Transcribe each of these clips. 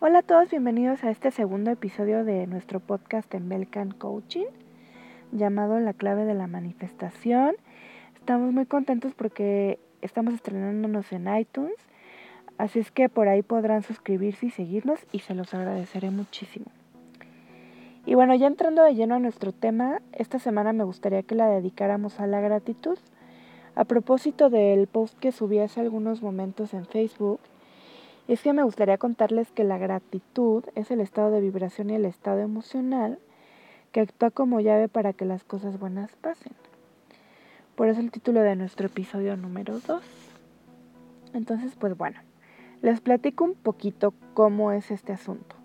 Hola a todos, bienvenidos a este segundo episodio de nuestro podcast en Belcan Coaching, llamado La clave de la manifestación. Estamos muy contentos porque estamos estrenándonos en iTunes, así es que por ahí podrán suscribirse y seguirnos y se los agradeceré muchísimo. Y bueno, ya entrando de lleno a nuestro tema, esta semana me gustaría que la dedicáramos a la gratitud. A propósito del post que subí hace algunos momentos en Facebook, es que me gustaría contarles que la gratitud es el estado de vibración y el estado emocional que actúa como llave para que las cosas buenas pasen. Por eso el título de nuestro episodio número 2. Entonces, pues bueno, les platico un poquito cómo es este asunto.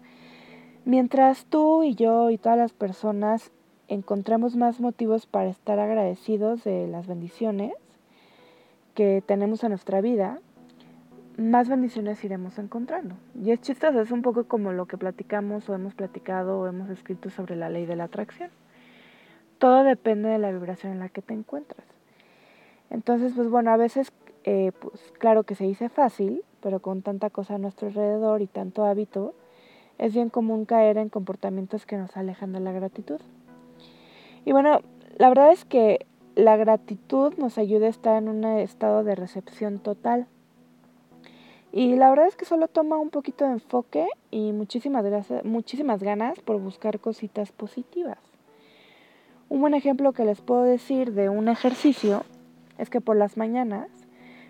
Mientras tú y yo y todas las personas encontramos más motivos para estar agradecidos de las bendiciones que tenemos en nuestra vida, más bendiciones iremos encontrando. Y es chistoso, es un poco como lo que platicamos o hemos platicado o hemos escrito sobre la ley de la atracción. Todo depende de la vibración en la que te encuentras. Entonces, pues bueno, a veces, eh, pues claro que se dice fácil, pero con tanta cosa a nuestro alrededor y tanto hábito, es bien común caer en comportamientos que nos alejan de la gratitud. Y bueno, la verdad es que la gratitud nos ayuda a estar en un estado de recepción total y la verdad es que solo toma un poquito de enfoque y muchísimas, gracias, muchísimas ganas por buscar cositas positivas. Un buen ejemplo que les puedo decir de un ejercicio es que por las mañanas,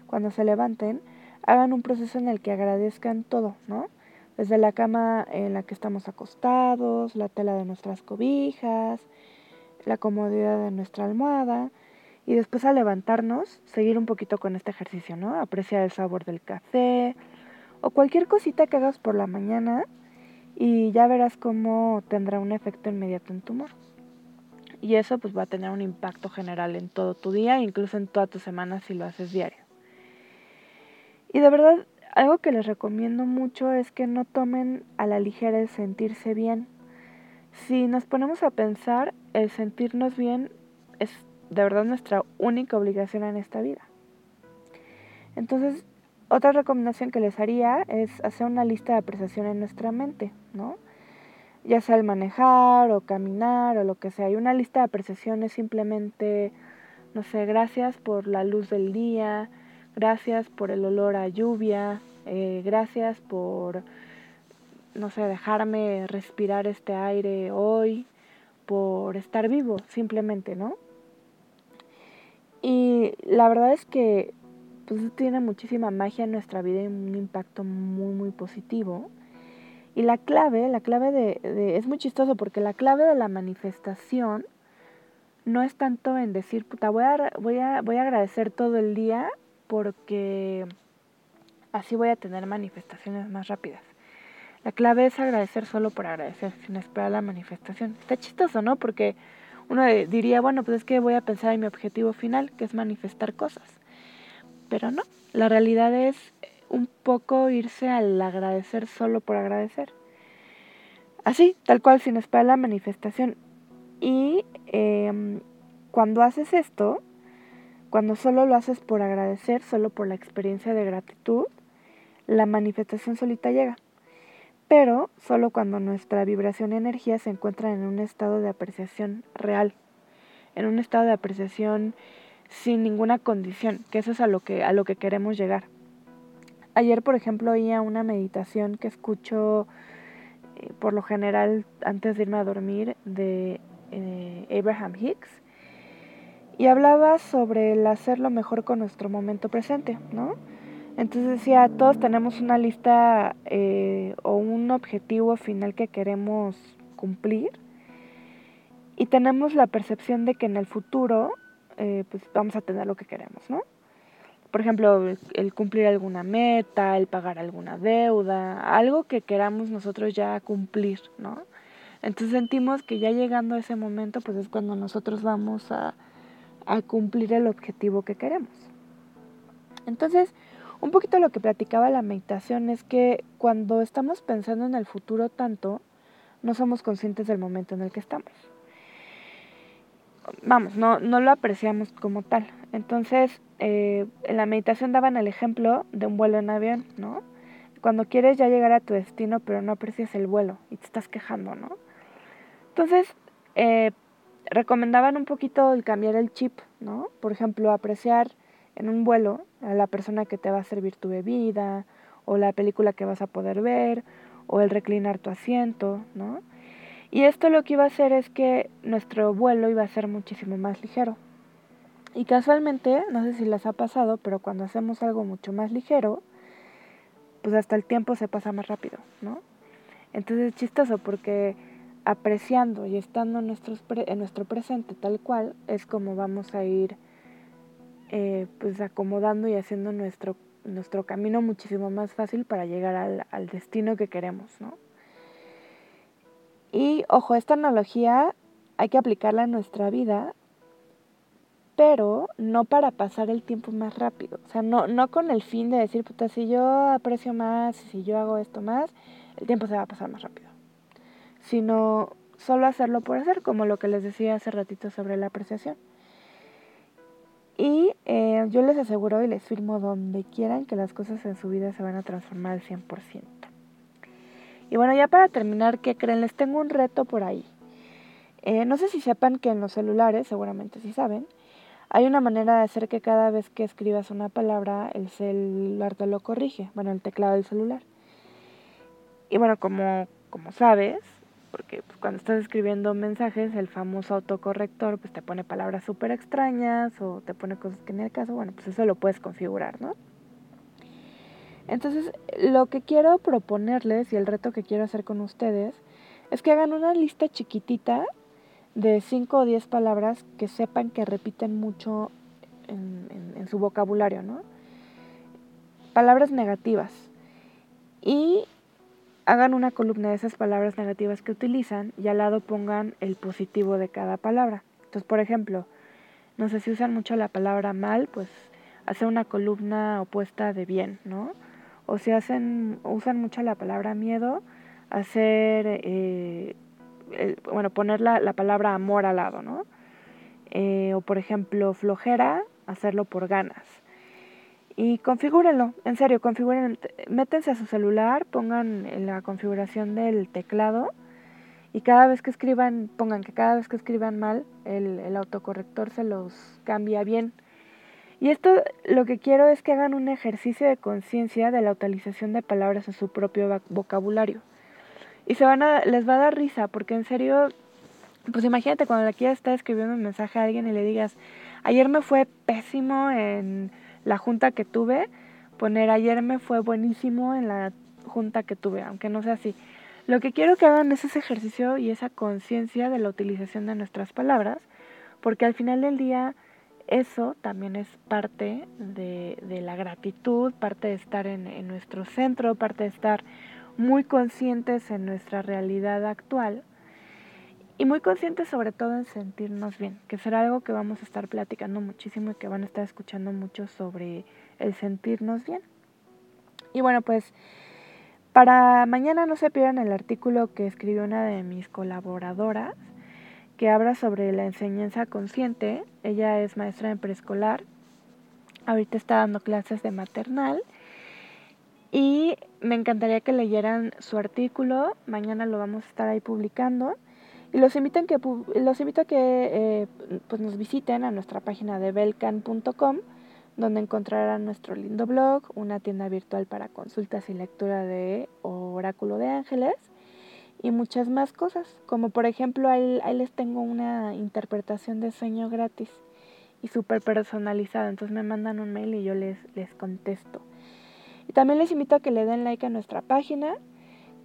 cuando se levanten, hagan un proceso en el que agradezcan todo, ¿no? Desde la cama en la que estamos acostados, la tela de nuestras cobijas, la comodidad de nuestra almohada, y después al levantarnos, seguir un poquito con este ejercicio, ¿no? Apreciar el sabor del café o cualquier cosita que hagas por la mañana y ya verás cómo tendrá un efecto inmediato en tu humor. Y eso pues va a tener un impacto general en todo tu día, incluso en toda tu semana si lo haces diario. Y de verdad, algo que les recomiendo mucho es que no tomen a la ligera el sentirse bien. Si nos ponemos a pensar, el sentirnos bien es de verdad nuestra única obligación en esta vida. Entonces, otra recomendación que les haría es hacer una lista de apreciación en nuestra mente, ¿no? Ya sea el manejar o caminar o lo que sea. Y una lista de apreciación es simplemente, no sé, gracias por la luz del día, gracias por el olor a lluvia, eh, gracias por, no sé, dejarme respirar este aire hoy, por estar vivo, simplemente, ¿no? Y la verdad es que pues tiene muchísima magia en nuestra vida y un impacto muy muy positivo. Y la clave, la clave de, es muy chistoso porque la clave de la manifestación no es tanto en decir, puta, voy a, voy a, voy a agradecer todo el día porque así voy a tener manifestaciones más rápidas. La clave es agradecer solo por agradecer, sin esperar la manifestación. Está chistoso, ¿no? Porque uno diría, bueno, pues es que voy a pensar en mi objetivo final, que es manifestar cosas. Pero no, la realidad es un poco irse al agradecer solo por agradecer. Así, tal cual, sin esperar la manifestación. Y em, cuando haces esto, cuando solo lo haces por agradecer, solo por la experiencia de gratitud, la manifestación solita llega pero solo cuando nuestra vibración y energía se encuentran en un estado de apreciación real, en un estado de apreciación sin ninguna condición, que eso es a lo que, a lo que queremos llegar. Ayer, por ejemplo, oía una meditación que escucho eh, por lo general antes de irme a dormir de eh, Abraham Hicks y hablaba sobre el hacer lo mejor con nuestro momento presente, ¿no? Entonces decía, todos tenemos una lista eh, o un objetivo final que queremos cumplir y tenemos la percepción de que en el futuro eh, pues vamos a tener lo que queremos, ¿no? Por ejemplo, el, cumplir alguna meta, el pagar alguna deuda, algo que queramos nosotros ya cumplir, ¿no? Entonces sentimos que ya llegando a ese momento pues es cuando nosotros vamos a, a cumplir el objetivo que queremos. Entonces, un poquito lo que platicaba la meditación es que cuando estamos pensando en el futuro tanto, no somos conscientes del momento en el que estamos. Vamos, no, no lo apreciamos como tal. Entonces, eh, en la meditación daban el ejemplo de un vuelo en avión, ¿no? cuando quieres ya llegar a tu destino, pero no aprecias el vuelo y te estás quejando, ¿no? Entonces, eh, recomendaban un poquito el cambiar el chip, ¿no? Por ejemplo, apreciar en un vuelo a la persona que te va a servir tu bebida, o la película que vas a poder ver, o el reclinar tu asiento, ¿no? Y esto lo que iba a hacer es que nuestro vuelo iba a ser muchísimo más ligero. Y casualmente, no sé si les ha pasado, pero cuando hacemos algo mucho más ligero, pues hasta el tiempo se pasa más rápido, ¿no? Entonces es chistoso porque apreciando y estando en, nuestro presente tal cual es como vamos a ir eh, pues acomodando y haciendo nuestro, nuestro camino muchísimo más fácil para llegar al, al destino que queremos, ¿no? Y ojo, esta analogía hay que aplicarla en nuestra vida pero no para pasar el tiempo más rápido. O sea, no, no con el fin de decir, puta, si yo aprecio más, si yo hago esto más, el tiempo se va a pasar más rápido. Sino solo hacerlo por hacer, como lo que les decía hace ratito sobre la apreciación. Y eh, yo les aseguro y les firmo donde quieran que las cosas en su vida se van a transformar al 100%. Y bueno, ya para terminar, ¿qué creen? Les tengo un reto por ahí. Eh, no sé si sepan que en los celulares, seguramente sí saben, hay una manera de hacer que cada vez que escribas una palabra, el celular te lo corrige, bueno, el teclado del celular. Y bueno, como, como sabes, porque pues, cuando estás escribiendo mensajes, el famoso autocorrector pues te pone palabras súper extrañas o te pone cosas que en el caso, bueno, pues eso lo puedes configurar, ¿no? Entonces, lo que quiero proponerles y el reto que quiero hacer con ustedes es que hagan una lista chiquitita de 5 o 10 palabras que sepan que repiten mucho en, su vocabulario, ¿no? Palabras negativas. Y hagan una columna de esas palabras negativas que utilizan y al lado pongan el positivo de cada palabra. Entonces, por ejemplo, no sé si usan mucho la palabra mal, pues hacer una columna opuesta de bien, ¿no? O si hacen, usan mucho la palabra miedo, hacer eh, bueno, poner la, palabra amor al lado, ¿no? Eh, o por ejemplo, flojera, hacerlo por ganas. Y configúrenlo, en serio, configuren, métense a su celular, pongan la configuración del teclado y cada vez que escriban, pongan que cada vez que escriban mal, el, el autocorrector se los cambia bien. Y esto lo que quiero es que hagan un ejercicio de conciencia de la utilización de palabras en su propio vocabulario. Y se van a, les va a dar risa, porque en serio, pues imagínate cuando la estar escribiendo un mensaje a alguien y le digas, ayer me fue pésimo en la junta que tuve, poner ayer me fue buenísimo en la junta que tuve, aunque no sea así. Lo que quiero que hagan es ese ejercicio y esa conciencia de la utilización de nuestras palabras, porque al final del día eso también es parte de, la gratitud, parte de estar en nuestro centro, parte de estar muy conscientes en nuestra realidad actual y muy conscientes sobre todo en sentirnos bien, que será algo que vamos a estar platicando muchísimo y que van a estar escuchando mucho sobre el sentirnos bien. Y bueno, pues para mañana no se pierdan el artículo que escribió una de mis colaboradoras que habla sobre la enseñanza consciente. Ella es maestra en preescolar, ahorita está dando clases de maternal y me encantaría que leyeran su artículo. Mañana lo vamos a estar ahí publicando. Y los invito a que, los invito a que eh, pues nos visiten a nuestra página de belcan.com, donde encontrarán nuestro lindo blog, una tienda virtual para consultas y lectura de Oráculo de Ángeles y muchas más cosas. Como por ejemplo, ahí, ahí les tengo una interpretación de sueño gratis y súper personalizada. Entonces me mandan un mail y yo les, les contesto. Y también les invito a que le den like a nuestra página,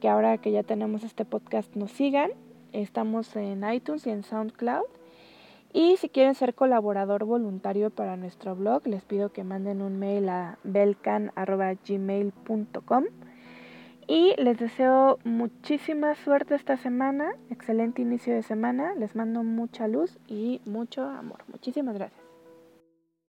que ahora que ya tenemos este podcast nos sigan. Estamos en iTunes y en SoundCloud. Y si quieren ser colaborador voluntario para nuestro blog, les pido que manden un mail a belcan.gmail.com. Y les deseo muchísima suerte esta semana, excelente inicio de semana, les mando mucha luz y mucho amor. Muchísimas gracias.